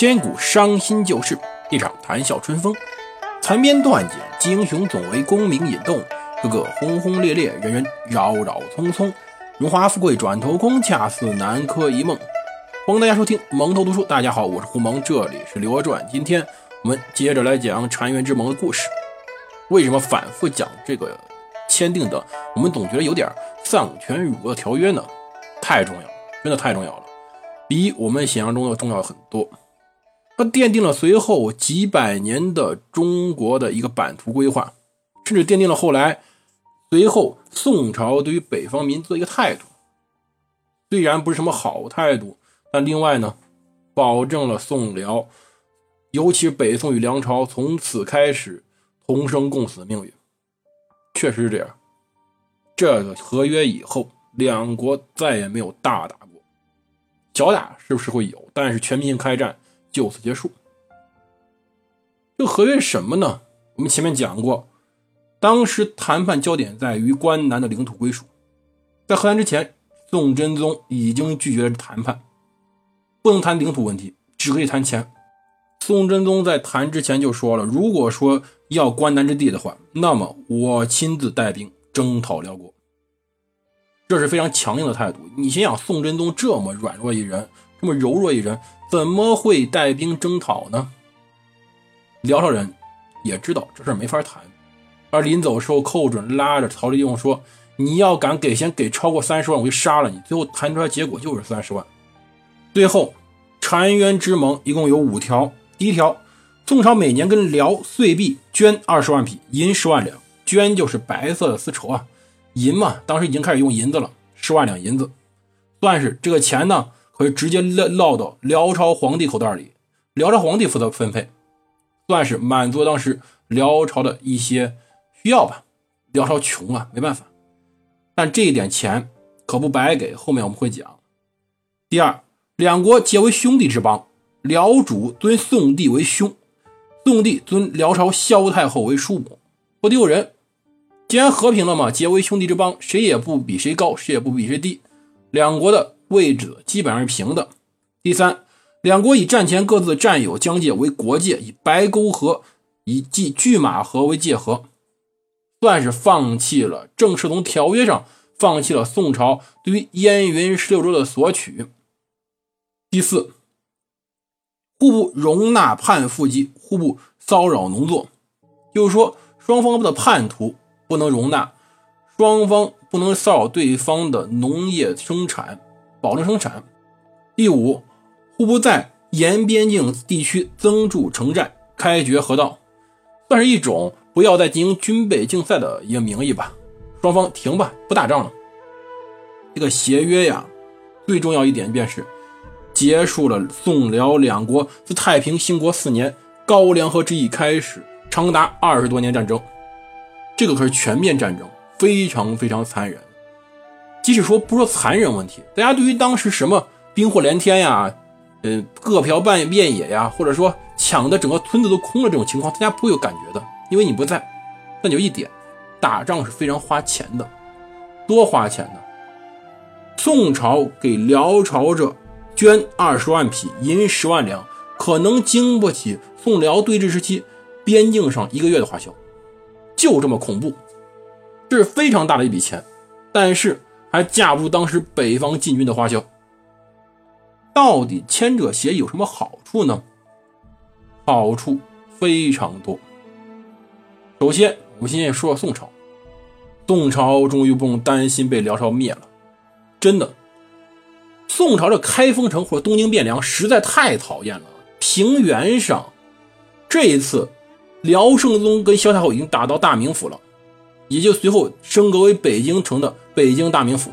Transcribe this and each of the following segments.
千古伤心旧事，一场谈笑春风。残编断简，英雄总为功名引动。个个轰轰烈烈，人人扰扰匆匆。荣华富贵转头空，恰似南柯一梦。欢迎大家收听蒙头读书。大家好，我是胡蒙，这里是《刘娥传》。今天我们接着来讲澶渊之盟的故事。为什么反复讲这个签订的，我们总觉得有点丧权辱国的条约呢？太重要，真的太重要了，比我们想象中的重要很多。它奠定了随后几百年的中国的一个版图规划，甚至奠定了后来随后宋朝对于北方民族的一个态度。虽然不是什么好态度，但另外呢，保证了宋辽，尤其是北宋与梁朝从此开始同生共死的命运。确实是这样。这个合约以后。两国再也没有大打过，小打是不是会有？但是全面性开战就此结束。这合约什么呢？我们前面讲过，当时谈判焦点在于关南的领土归属。在和谈之前，宋真宗已经拒绝了谈判，不能谈领土问题，只可以谈钱。宋真宗在谈之前就说了，如果说要关南之地的话，那么我亲自带兵征讨辽国。这是非常强硬的态度。你想想，宋真宗这么软弱一人，这么柔弱一人，怎么会带兵征讨呢？辽朝人也知道这事没法谈，而临走时候，寇准拉着曹利用说：“你要敢给钱给超过三十万，我就杀了你。”最后谈出来结果就是三十万。最后，澶渊之盟一共有五条。第一条，宋朝每年跟辽岁币捐二十万匹，银十万两。捐就是白色的丝绸啊。银嘛，当时已经开始用银子了，十万两银子，算是这个钱呢，可以直接落落到辽朝皇帝口袋里，辽朝皇帝负责分配，算是满足当时辽朝的一些需要吧。辽朝穷啊，没办法，但这一点钱可不白给，后面我们会讲。第二，两国结为兄弟之邦，辽主尊宋帝为兄，宋帝尊辽朝萧太后为叔母，不丢人。既然和平了嘛，结为兄弟之邦，谁也不比谁高，谁也不比谁低，两国的位置基本上是平的。第三，两国以战前各自占有疆界为国界，以白沟河、以及拒马河为界河，算是放弃了正式从条约上放弃了宋朝对于燕云十六州的索取。第四，互不容纳叛附及互不骚扰农作，就是说双方的叛徒。不能容纳双方不能骚扰对方的农业生产，保证生产。第五，互不在沿边境地区增筑城寨，开掘河道，算是一种不要再进行军备竞赛的一个名义吧。双方停吧，不打仗了。这个协约呀，最重要一点便是结束了宋辽两国自太平兴国四年高梁河之役开始，长达二十多年战争。这个可是全面战争，非常非常残忍。即使说不说残忍问题，大家对于当时什么兵祸连天呀，嗯，各嫖半遍野呀，或者说抢的整个村子都空了这种情况，大家不会有感觉的，因为你不在。那就一点，打仗是非常花钱的，多花钱呢。宋朝给辽朝这捐二十万匹，银十万两，可能经不起宋辽对峙时期边境上一个月的花销。就这么恐怖，这是非常大的一笔钱，但是还架不住当时北方禁军的花销。到底签这协议有什么好处呢？好处非常多。首先，我们先说说宋朝。宋朝终于不用担心被辽朝灭了，真的。宋朝这开封城或者东京汴梁实在太讨厌了。平原上，这一次。辽圣宗跟萧太后已经打到大名府了，也就随后升格为北京城的北京大名府。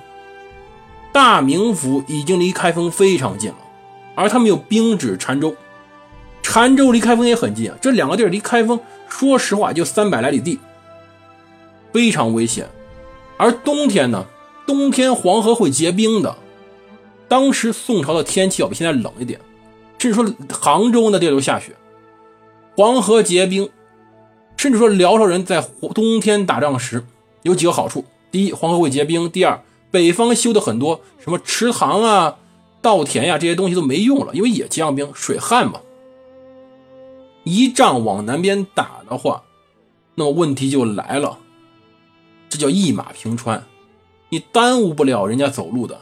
大名府已经离开封非常近了，而他们又兵至澶州，澶州离开封也很近啊。这两个地儿离开封，说实话就三百来里地，非常危险。而冬天呢，冬天黄河会结冰的。当时宋朝的天气要比现在冷一点，甚至说杭州那地都下雪，黄河结冰。甚至说，辽朝人在冬天打仗时有几个好处：第一，黄河会结冰；第二，北方修的很多什么池塘啊、稻田呀这些东西都没用了，因为也结上冰，水旱嘛，一仗往南边打的话，那么问题就来了，这叫一马平川，你耽误不了人家走路的。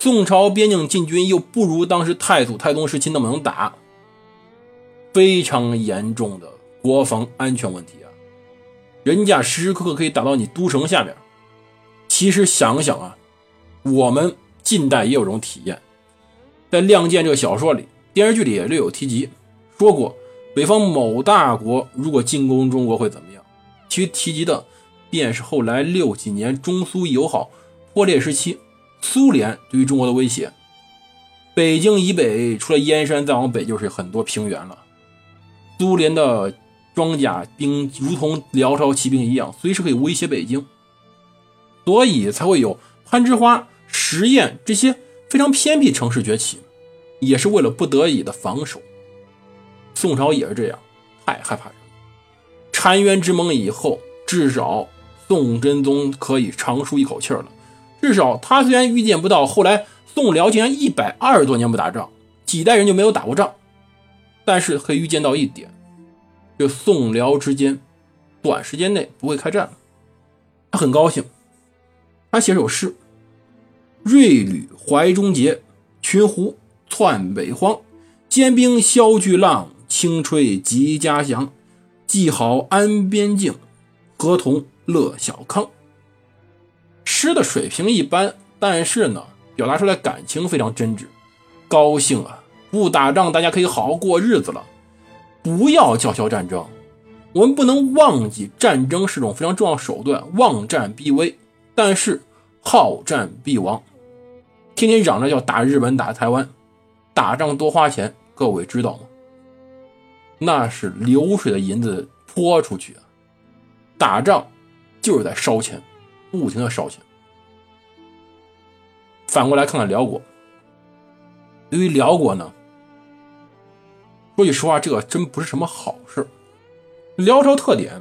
宋朝边境禁军又不如当时太祖、太宗时期那么能打，非常严重的国防安全问题啊！人家时时刻刻可以打到你都城下面。其实想想啊，我们近代也有种体验，在《亮剑》这个小说里、电视剧里也略有提及，说过北方某大国如果进攻中国会怎么样。其提及的便是后来六几年中苏友好破裂时期。苏联对于中国的威胁，北京以北除了燕山，再往北就是很多平原了。苏联的装甲兵如同辽朝骑兵一样，随时可以威胁北京，所以才会有攀枝花、十堰这些非常偏僻城市崛起，也是为了不得已的防守。宋朝也是这样，太害怕人。澶渊之盟以后，至少宋真宗可以长舒一口气了。至少他虽然预见不到后来宋辽竟然一百二十多年不打仗，几代人就没有打过仗，但是可以预见到一点，这宋辽之间短时间内不会开战了。他很高兴，他写首诗：“锐旅怀中结，群狐窜北荒。坚冰消巨浪，轻吹即家乡。既好安边境，何同乐小康。”诗的水平一般，但是呢，表达出来感情非常真挚，高兴啊！不打仗，大家可以好好过日子了。不要叫嚣战争，我们不能忘记，战争是种非常重要手段，望战必危，但是好战必亡。天天嚷着要打日本、打台湾，打仗多花钱，各位知道吗？那是流水的银子泼出去啊！打仗就是在烧钱。不停的烧钱。反过来看看辽国，对于辽国呢，说句实话，这个真不是什么好事辽朝特点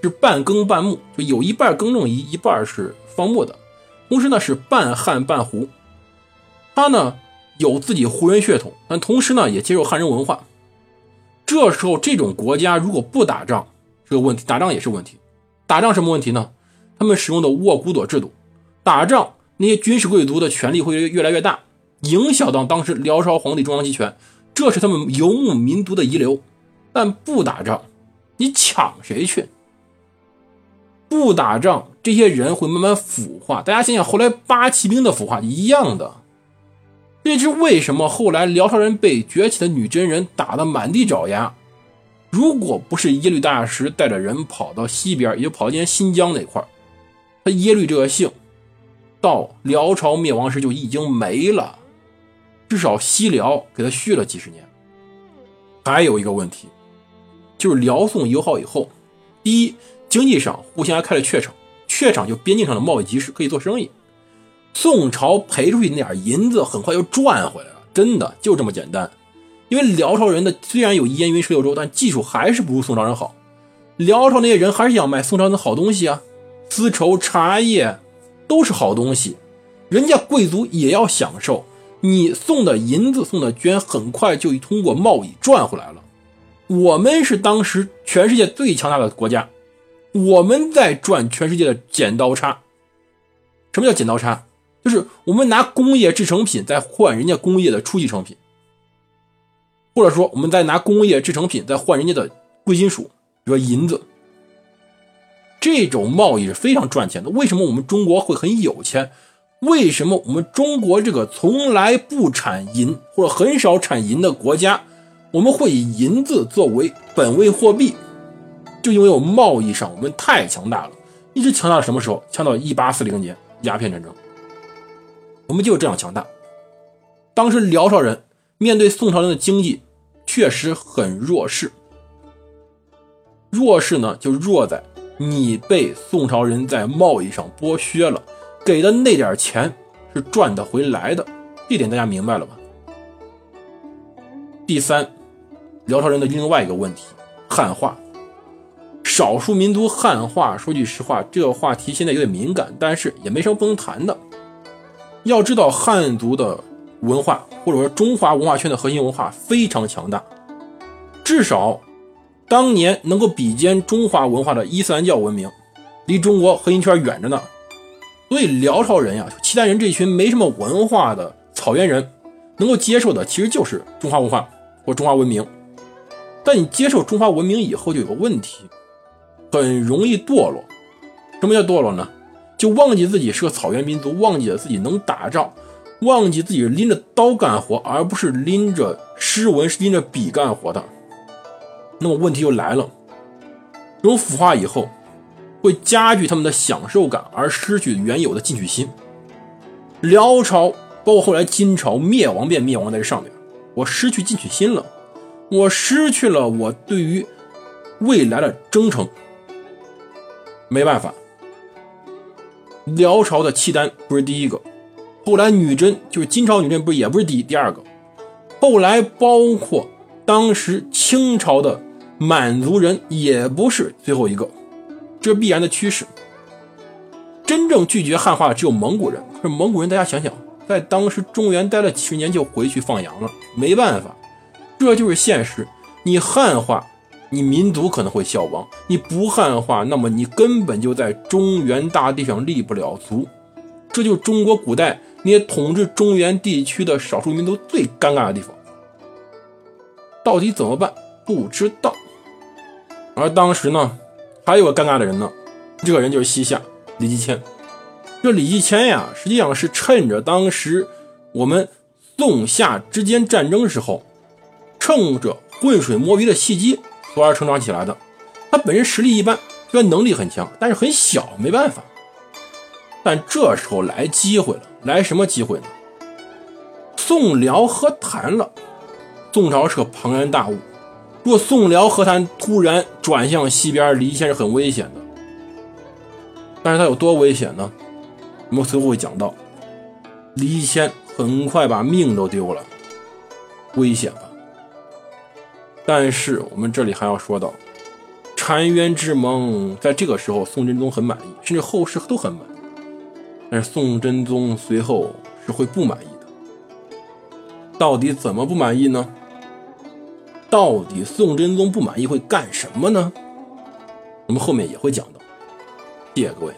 是半耕半牧，就有一半耕种，一一半是放牧的，同时呢是半汉半胡。他呢有自己胡人血统，但同时呢也接受汉人文化。这时候这种国家如果不打仗是个问题，打仗也是问题。打仗什么问题呢？他们使用的沃古朵制度，打仗那些军事贵族的权力会越来越大，影响到当时辽朝皇帝中央集权，这是他们游牧民族的遗留。但不打仗，你抢谁去？不打仗，这些人会慢慢腐化。大家想想，后来八旗兵的腐化一样的。这也是为什么后来辽朝人被崛起的女真人打得满地找牙。如果不是耶律大石带着人跑到西边，也就跑到今天新疆那块。他耶律这个姓，到辽朝灭亡时就已经没了，至少西辽给他续了几十年。还有一个问题，就是辽宋友好以后，第一，经济上互相还开了榷场，榷场就边境上的贸易集市，可以做生意。宋朝赔出去那点银子，很快就赚回来了，真的就这么简单。因为辽朝人的虽然有燕云十六州，但技术还是不如宋朝人好。辽朝那些人还是想买宋朝的好东西啊。丝绸、茶叶都是好东西，人家贵族也要享受。你送的银子、送的绢，很快就通过贸易赚回来了。我们是当时全世界最强大的国家，我们在赚全世界的剪刀差。什么叫剪刀差？就是我们拿工业制成品在换人家工业的初级成品，或者说我们在拿工业制成品在换人家的贵金属，比如说银子。这种贸易是非常赚钱的。为什么我们中国会很有钱？为什么我们中国这个从来不产银或者很少产银的国家，我们会以银子作为本位货币？就因为我们贸易上我们太强大了，一直强大到什么时候？强到一八四零年鸦片战争，我们就这样强大。当时辽朝人面对宋朝人的经济确实很弱势，弱势呢就弱在。你被宋朝人在贸易上剥削了，给的那点钱是赚得回来的，这点大家明白了吧？第三，辽朝人的另外一个问题，汉化，少数民族汉化。说句实话，这个话题现在有点敏感，但是也没什么不能谈的。要知道，汉族的文化或者说中华文化圈的核心文化非常强大，至少当年能够比肩中华文化的伊斯兰教文明，离中国核心圈远着呢。所以辽朝人呀，契丹人这群没什么文化的草原人，能够接受的其实就是中华文化或中华文明。但你接受中华文明以后，就有个问题，很容易堕落。什么叫堕落呢？就忘记自己是个草原民族，忘记了自己能打仗，忘记自己拎着刀干活，而不是拎着诗文、是拎着笔干活的。那么问题就来了，这种腐化以后，会加剧他们的享受感，而失去原有的进取心。辽朝包括后来金朝灭亡便灭亡在这上面，我失去进取心了，我失去了我对于未来的征程，没办法。辽朝的契丹不是第一个，后来女真就是金朝女真，不是也不是第第二个，后来包括当时清朝的满族人也不是最后一个，这是必然的趋势。真正拒绝汉化只有蒙古人，可是蒙古人大家想想，在当时中原待了几十年就回去放羊了，没办法，这就是现实。你汉化。你民族可能会消亡，你不汉化，那么你根本就在中原大地上立不了足。这就是中国古代那些统治中原地区的少数民族最尴尬的地方。到底怎么办？不知道。而当时呢，还有个尴尬的人呢，这个人就是西夏李继迁。这李继迁呀，实际上是趁着当时我们宋夏之间战争时候，趁着浑水摸鱼的契机。从而成长起来的，他本身实力一般，虽然能力很强，但是很小，没办法。但这时候来机会了，来什么机会呢？宋辽和谈了，宋朝是个庞然大物，若宋辽和谈突然转向西边，离线是很危险的。但是他有多危险呢？我们随后会讲到，离谦很快把命都丢了，危险吧？但是我们这里还要说到，澶渊之盟，在这个时候宋真宗很满意，甚至后世都很满意。但是宋真宗随后是会不满意的。到底怎么不满意呢？到底宋真宗不满意会干什么呢？我们后面也会讲到。谢谢各位。